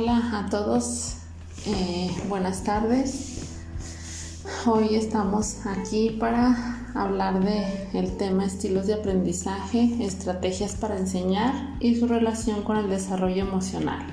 Hola a todos, eh, buenas tardes. Hoy estamos aquí para hablar de tema estilos de aprendizaje, estrategias para enseñar y su relación con el desarrollo emocional.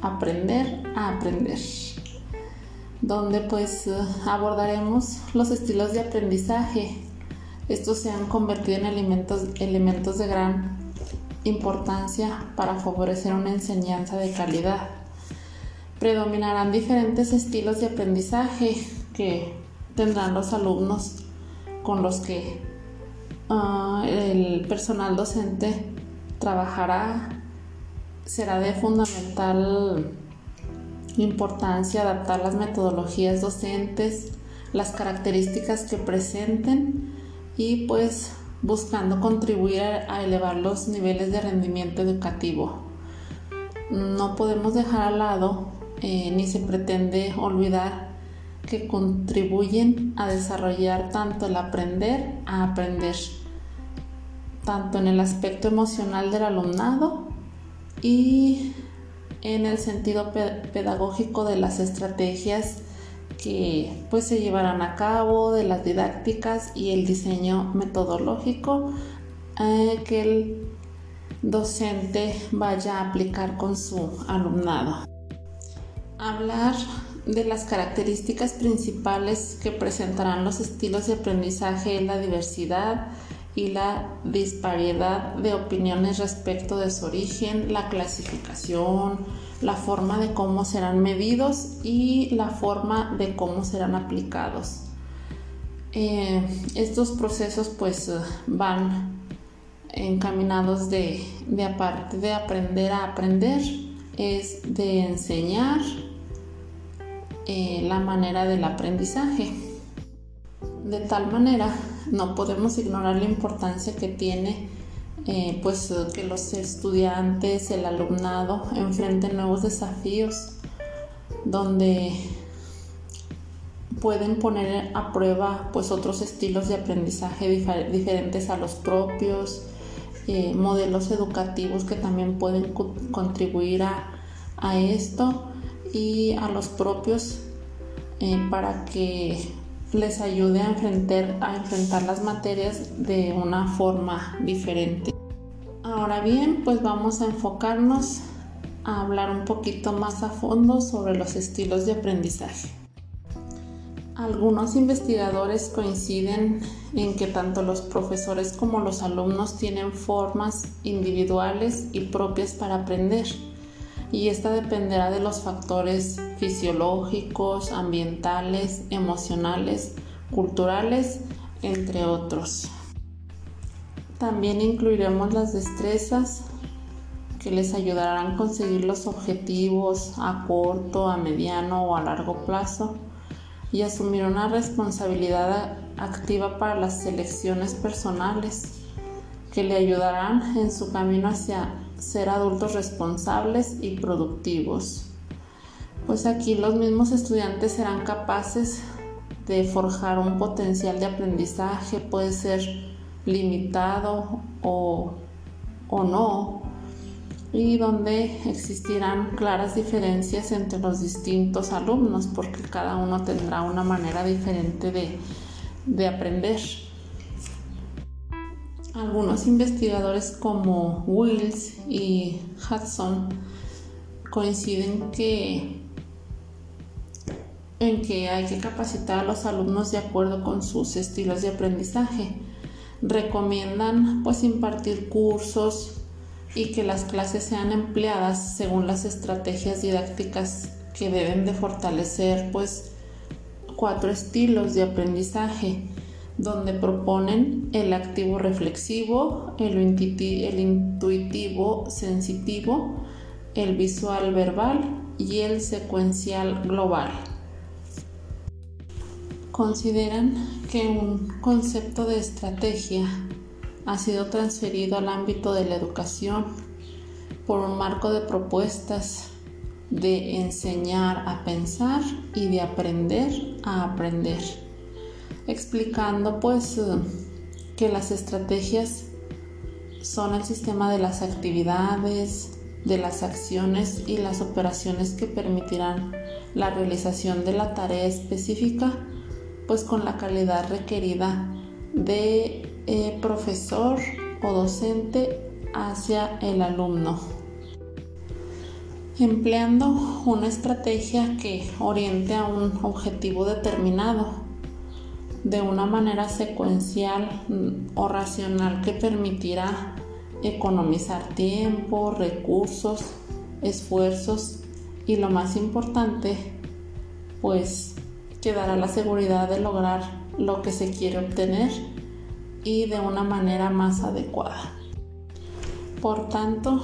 Aprender a aprender. Donde pues abordaremos los estilos de aprendizaje. Estos se han convertido en elementos, elementos de gran importancia para favorecer una enseñanza de calidad. Predominarán diferentes estilos de aprendizaje que tendrán los alumnos con los que uh, el personal docente trabajará. Será de fundamental importancia adaptar las metodologías docentes, las características que presenten y pues buscando contribuir a elevar los niveles de rendimiento educativo. No podemos dejar al lado eh, ni se pretende olvidar que contribuyen a desarrollar tanto el aprender a aprender, tanto en el aspecto emocional del alumnado y en el sentido pedagógico de las estrategias que pues se llevarán a cabo, de las didácticas y el diseño metodológico eh, que el docente vaya a aplicar con su alumnado. Hablar de las características principales que presentarán los estilos de aprendizaje la diversidad y la disparidad de opiniones respecto de su origen, la clasificación, la forma de cómo serán medidos y la forma de cómo serán aplicados. Eh, estos procesos pues van encaminados de, de aparte de aprender a aprender, es de enseñar eh, la manera del aprendizaje. De tal manera no podemos ignorar la importancia que tiene eh, pues que los estudiantes, el alumnado enfrenten nuevos desafíos donde pueden poner a prueba pues otros estilos de aprendizaje diferentes a los propios, eh, modelos educativos que también pueden contribuir a, esto y a los propios eh, para que les ayude a enfrentar, a enfrentar las materias de una forma diferente. Ahora bien, pues vamos a enfocarnos a hablar un poquito más a fondo sobre los estilos de aprendizaje. Algunos investigadores coinciden en que tanto los profesores como los alumnos tienen formas individuales y propias para aprender y esta dependerá de los factores fisiológicos, ambientales, emocionales, culturales, entre otros. También incluiremos las destrezas que les ayudarán a conseguir los objetivos a corto, a mediano o a largo plazo y asumir una responsabilidad activa para las selecciones personales que le ayudarán en su camino hacia ser adultos responsables y productivos. Pues aquí los mismos estudiantes serán capaces de forjar un potencial de aprendizaje, puede ser limitado o, o no, y donde existirán claras diferencias entre los distintos alumnos, porque cada uno tendrá una manera diferente de, de aprender. Algunos investigadores como Wills y Hudson coinciden que en que hay que capacitar a los alumnos de acuerdo con sus estilos de aprendizaje. Recomiendan pues impartir cursos y que las clases sean empleadas según las estrategias didácticas que deben de fortalecer pues cuatro estilos de aprendizaje donde proponen el activo reflexivo, el, intuitivo sensitivo, el visual verbal y el secuencial global. Consideran que un concepto de estrategia ha sido transferido al ámbito de la educación por un marco de propuestas de enseñar a pensar y de aprender a aprender explicando pues eh, que las estrategias son el sistema de las actividades, de las acciones y las operaciones que permitirán la realización de la tarea específica, pues con la calidad requerida de eh, profesor o docente hacia el alumno. Empleando una estrategia que oriente a un objetivo determinado de una manera secuencial o racional que permitirá economizar tiempo, recursos, esfuerzos y lo más importante, pues que dará la seguridad de lograr lo que se quiere obtener y de una manera más adecuada. Por tanto,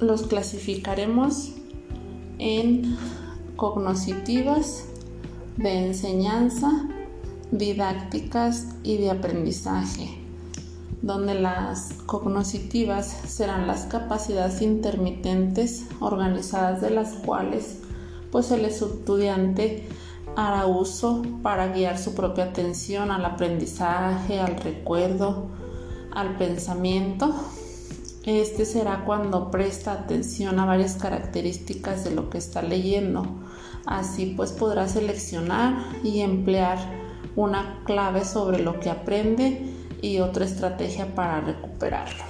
los clasificaremos en cognitivas, de enseñanza, didácticas y de aprendizaje donde las cognitivas serán las capacidades intermitentes organizadas de las cuales pues el estudiante hará uso para guiar su propia atención al aprendizaje, al recuerdo, al pensamiento. Este será cuando presta atención a varias características de lo que está leyendo. Así pues podrá seleccionar y emplear una clave sobre lo que aprende y otra estrategia para recuperarlo.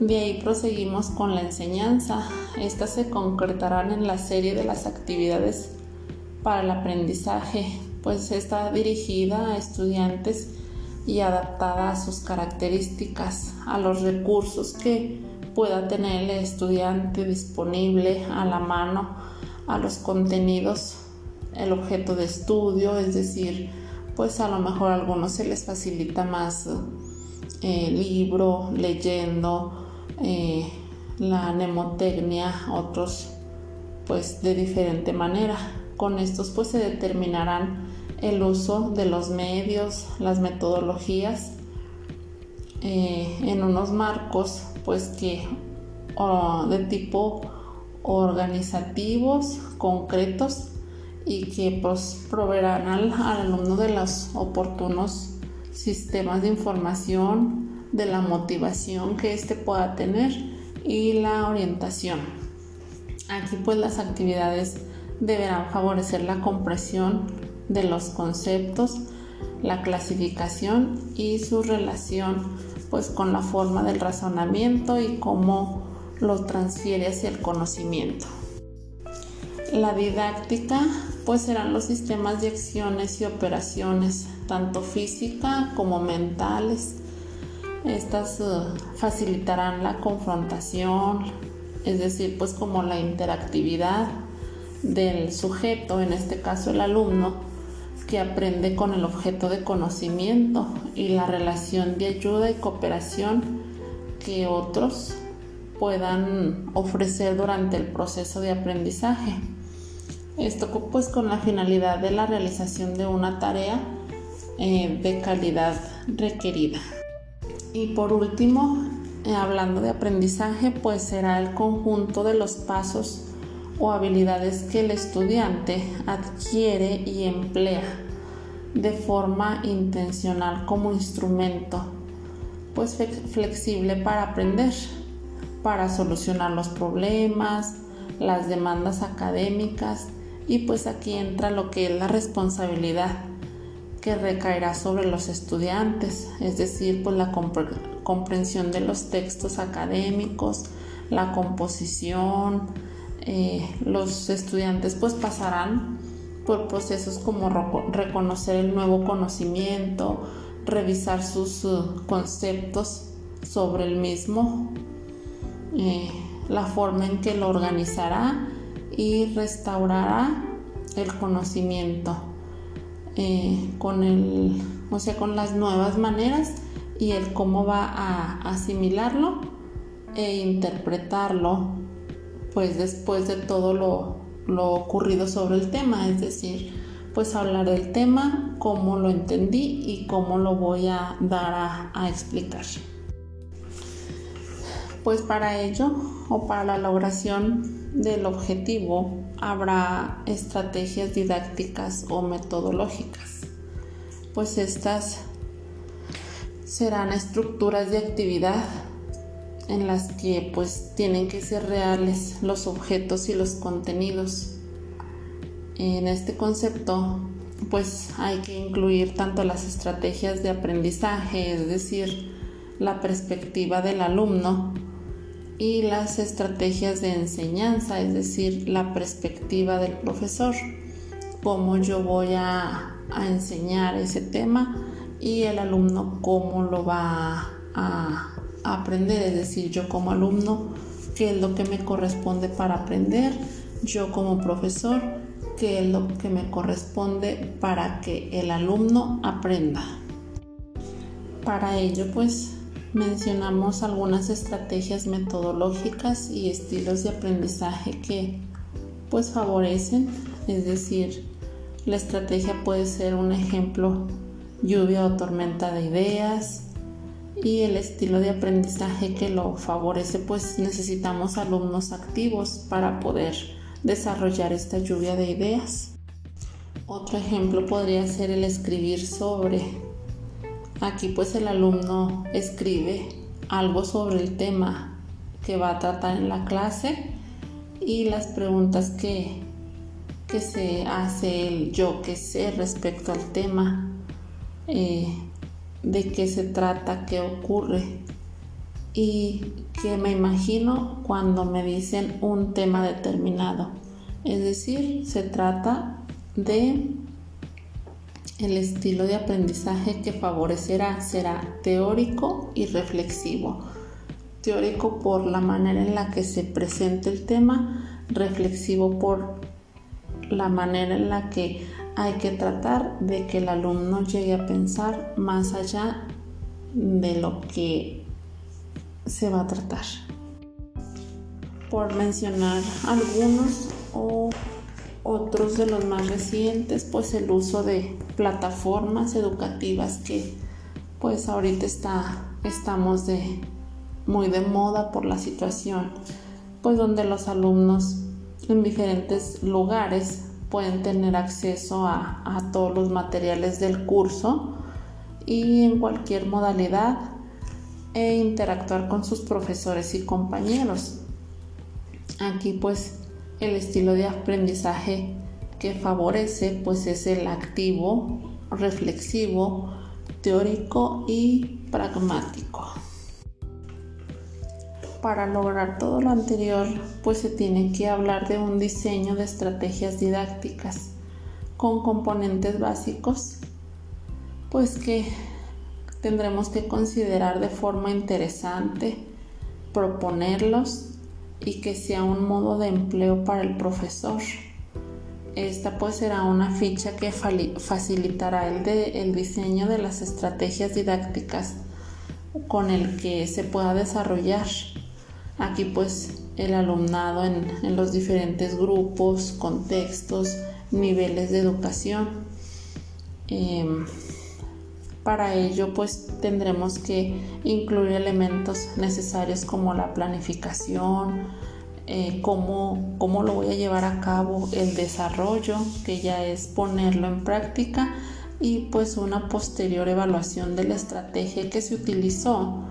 De ahí proseguimos con la enseñanza. Estas se concretarán en la serie de las actividades para el aprendizaje, pues está dirigida a estudiantes y adaptada a sus características, a los recursos que pueda tener el estudiante disponible a la mano, a los contenidos, el objeto de estudio, es decir, pues a lo mejor a algunos se les facilita más eh, libro, leyendo, eh, la mnemotecnia, otros pues de diferente manera. Con estos pues se determinarán el uso de los medios, las metodologías eh, en unos marcos pues que de tipo organizativos, concretos y que pues, proveerán al, alumno de los oportunos sistemas de información, de la motivación que éste pueda tener y la orientación. Aquí pues las actividades deberán favorecer la compresión de los conceptos, la clasificación y su relación pues con la forma del razonamiento y cómo lo transfiere hacia el conocimiento. La didáctica pues serán los sistemas de acciones y operaciones, tanto física como mentales. Estas eh, facilitarán la confrontación, es decir, pues como la interactividad del sujeto, en este caso el alumno, que aprende con el objeto de conocimiento y la relación de ayuda y cooperación que otros puedan ofrecer durante el proceso de aprendizaje. Esto pues con la finalidad de la realización de una tarea eh, de calidad requerida. Y por último, eh, hablando de aprendizaje, pues será el conjunto de los pasos o habilidades que el estudiante adquiere y emplea de forma intencional como instrumento pues flexible para aprender, para solucionar los problemas, las demandas académicas y pues aquí entra lo que es la responsabilidad que recaerá sobre los estudiantes, es decir, pues la comprensión de los textos académicos, la composición, eh, los estudiantes pues pasarán por procesos como reconocer el nuevo conocimiento, revisar sus uh, conceptos sobre el mismo, eh, la forma en que lo organizará y restaurará el conocimiento eh, con el, o sea, con las nuevas maneras y el cómo va a asimilarlo e interpretarlo, pues después de todo lo, ocurrido sobre el tema, es decir, pues hablar del tema, cómo lo entendí y cómo lo voy a dar a explicar. Pues para ello o para la logración del objetivo habrá estrategias didácticas o metodológicas, pues estas serán estructuras de actividad en las que pues tienen que ser reales los objetos y los contenidos. En este concepto pues hay que incluir tanto las estrategias de aprendizaje, es decir, la perspectiva del alumno, y las estrategias de enseñanza, es decir, la perspectiva del profesor, cómo yo voy a, enseñar ese tema y el alumno cómo lo va a, aprender, es decir, yo como alumno, qué es lo que me corresponde para aprender, yo como profesor, qué es lo que me corresponde para que el alumno aprenda. Para ello, pues mencionamos algunas estrategias metodológicas y estilos de aprendizaje que pues favorecen, es decir, la estrategia puede ser un ejemplo lluvia o tormenta de ideas y el estilo de aprendizaje que lo favorece pues necesitamos alumnos activos para poder desarrollar esta lluvia de ideas. Otro ejemplo podría ser el escribir sobre Aquí pues el alumno escribe algo sobre el tema que va a tratar en la clase y las preguntas que, que se hace el yo que sé respecto al tema, eh, de qué se trata, qué ocurre y que me imagino cuando me dicen un tema determinado. Es decir, se trata de el estilo de aprendizaje que favorecerá será teórico y reflexivo. Teórico por la manera en la que se presenta el tema, reflexivo por la manera en la que hay que tratar de que el alumno llegue a pensar más allá de lo que se va a tratar. Por mencionar algunos o otros de los más recientes, pues el uso de plataformas educativas que pues ahorita está, estamos de, muy de moda por la situación, pues donde los alumnos en diferentes lugares pueden tener acceso a, a todos los materiales del curso y en cualquier modalidad e interactuar con sus profesores y compañeros. Aquí pues el estilo de aprendizaje que favorece pues es el activo, reflexivo, teórico y pragmático. Para lograr todo lo anterior, pues se tiene que hablar de un diseño de estrategias didácticas con componentes básicos, pues que tendremos que considerar de forma interesante, proponerlos y que sea un modo de empleo para el profesor. Esta pues será una ficha que facilitará el, diseño de las estrategias didácticas con el que se pueda desarrollar. Aquí pues el alumnado en, los diferentes grupos, contextos, niveles de educación. Em, para ello, pues tendremos que incluir elementos necesarios como la planificación, eh, cómo, cómo lo voy a llevar a cabo, el desarrollo, que ya es ponerlo en práctica, y pues una posterior evaluación de la estrategia que se utilizó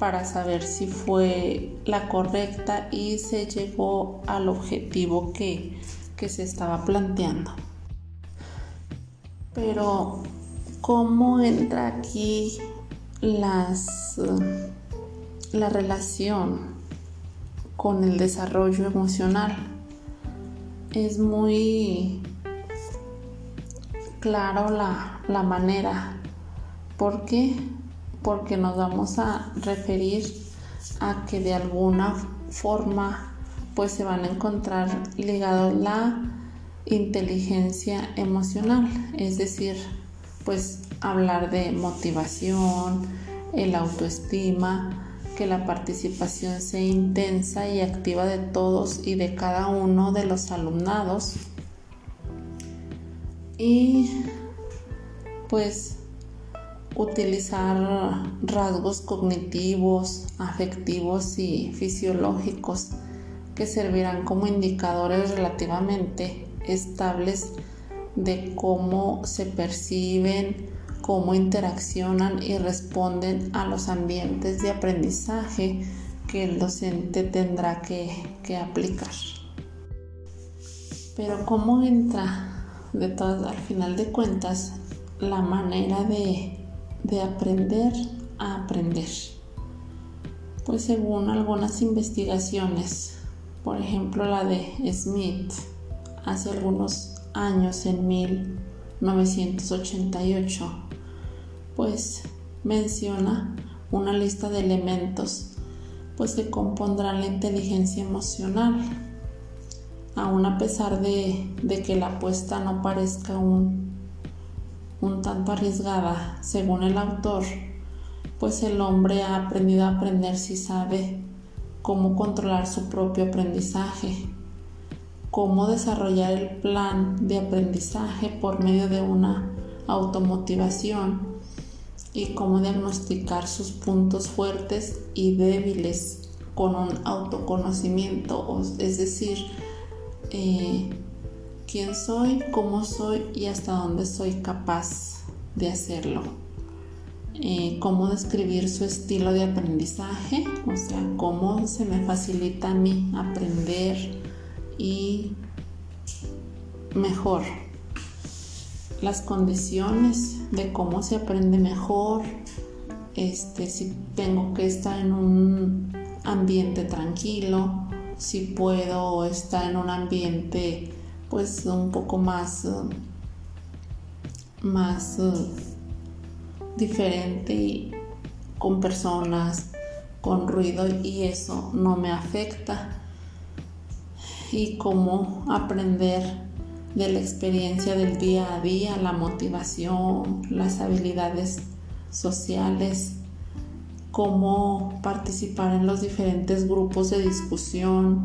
para saber si fue la correcta y se llegó al objetivo que, que se estaba planteando. Pero cómo entra aquí las, la relación con el desarrollo emocional. Es muy claro la, la manera. ¿Por qué? Porque nos vamos a referir a que de alguna forma pues se van a encontrar ligados la inteligencia emocional, es decir, pues hablar de motivación, el autoestima, que la participación sea intensa y activa de todos y de cada uno de los alumnados. Y pues utilizar rasgos cognitivos, afectivos y fisiológicos que servirán como indicadores relativamente estables de cómo se perciben, cómo interaccionan y responden a los ambientes de aprendizaje que el docente tendrá que, aplicar. Pero ¿cómo entra de todas, al final de cuentas, la manera de aprender a aprender? Pues según algunas investigaciones, por ejemplo la de Smith, hace algunos años, en 1988, pues menciona una lista de elementos pues que compondrán la inteligencia emocional. Aún a pesar de, que la apuesta no parezca un, un tanto arriesgada, según el autor, pues el hombre ha aprendido a aprender si sabe cómo controlar su propio aprendizaje, cómo desarrollar el plan de aprendizaje por medio de una automotivación y cómo diagnosticar sus puntos fuertes y débiles con un autoconocimiento, es decir, eh, quién soy, cómo soy y hasta dónde soy capaz de hacerlo. Eh, cómo describir su estilo de aprendizaje, o sea, cómo se me facilita a mí aprender y mejor las condiciones de cómo se aprende mejor, este, si tengo que estar en un ambiente tranquilo, si puedo estar en un ambiente pues un poco más, más diferente y con personas, con ruido y eso no me afecta. Y cómo aprender de la experiencia del día a día, la motivación, las habilidades sociales, cómo participar en los diferentes grupos de discusión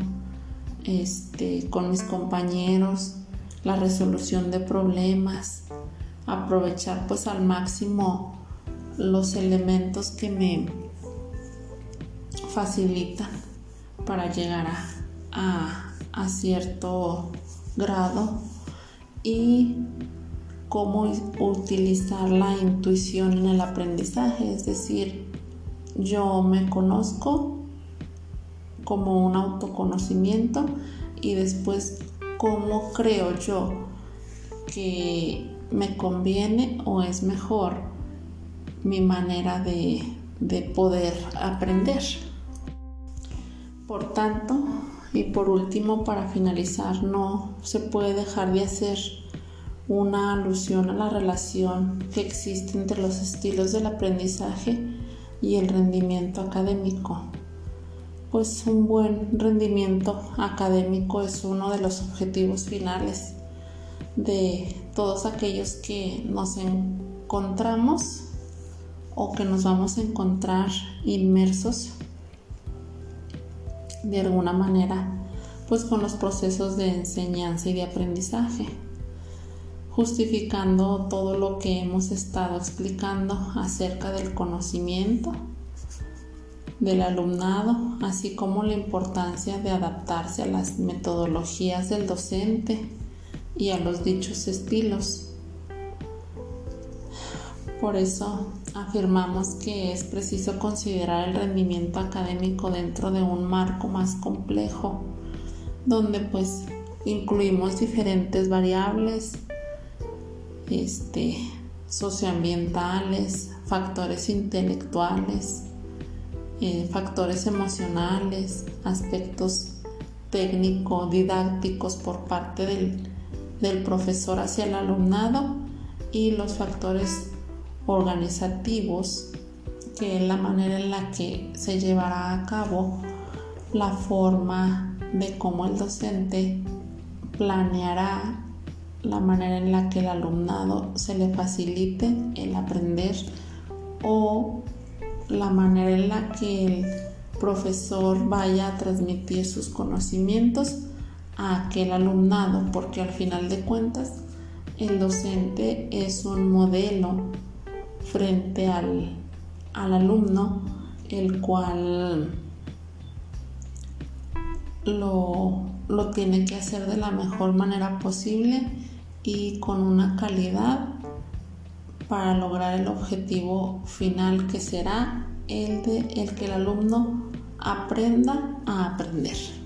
este, con mis compañeros, la resolución de problemas, aprovechar pues al máximo los elementos que me facilitan para llegar a, a cierto grado y cómo utilizar la intuición en el aprendizaje, es decir, yo me conozco como un autoconocimiento y después cómo creo yo que me conviene o es mejor mi manera de, de poder aprender. Por tanto, y por último, para finalizar, no se puede dejar de hacer una alusión a la relación que existe entre los estilos del aprendizaje y el rendimiento académico. Pues un buen rendimiento académico es uno de los objetivos finales de todos aquellos que nos encontramos o que nos vamos a encontrar inmersos de alguna manera pues con los procesos de enseñanza y de aprendizaje, justificando todo lo que hemos estado explicando acerca del conocimiento del alumnado, así como la importancia de adaptarse a las metodologías del docente y a los dichos estilos. Por eso afirmamos que es preciso considerar el rendimiento académico dentro de un marco más complejo, donde pues incluimos diferentes variables este, socioambientales, factores intelectuales, eh, factores emocionales, aspectos técnico-didácticos por parte del, del profesor hacia el alumnado y los factores organizativos, que es la manera en la que se llevará a cabo la forma de cómo el docente planeará la manera en la que el alumnado se le facilite el aprender o la manera en la que el profesor vaya a transmitir sus conocimientos a aquel alumnado, porque al final de cuentas el docente es un modelo frente al, alumno, el cual lo, lo tiene que hacer de la mejor manera posible y con una calidad para lograr el objetivo final que será el de el que el alumno aprenda a aprender.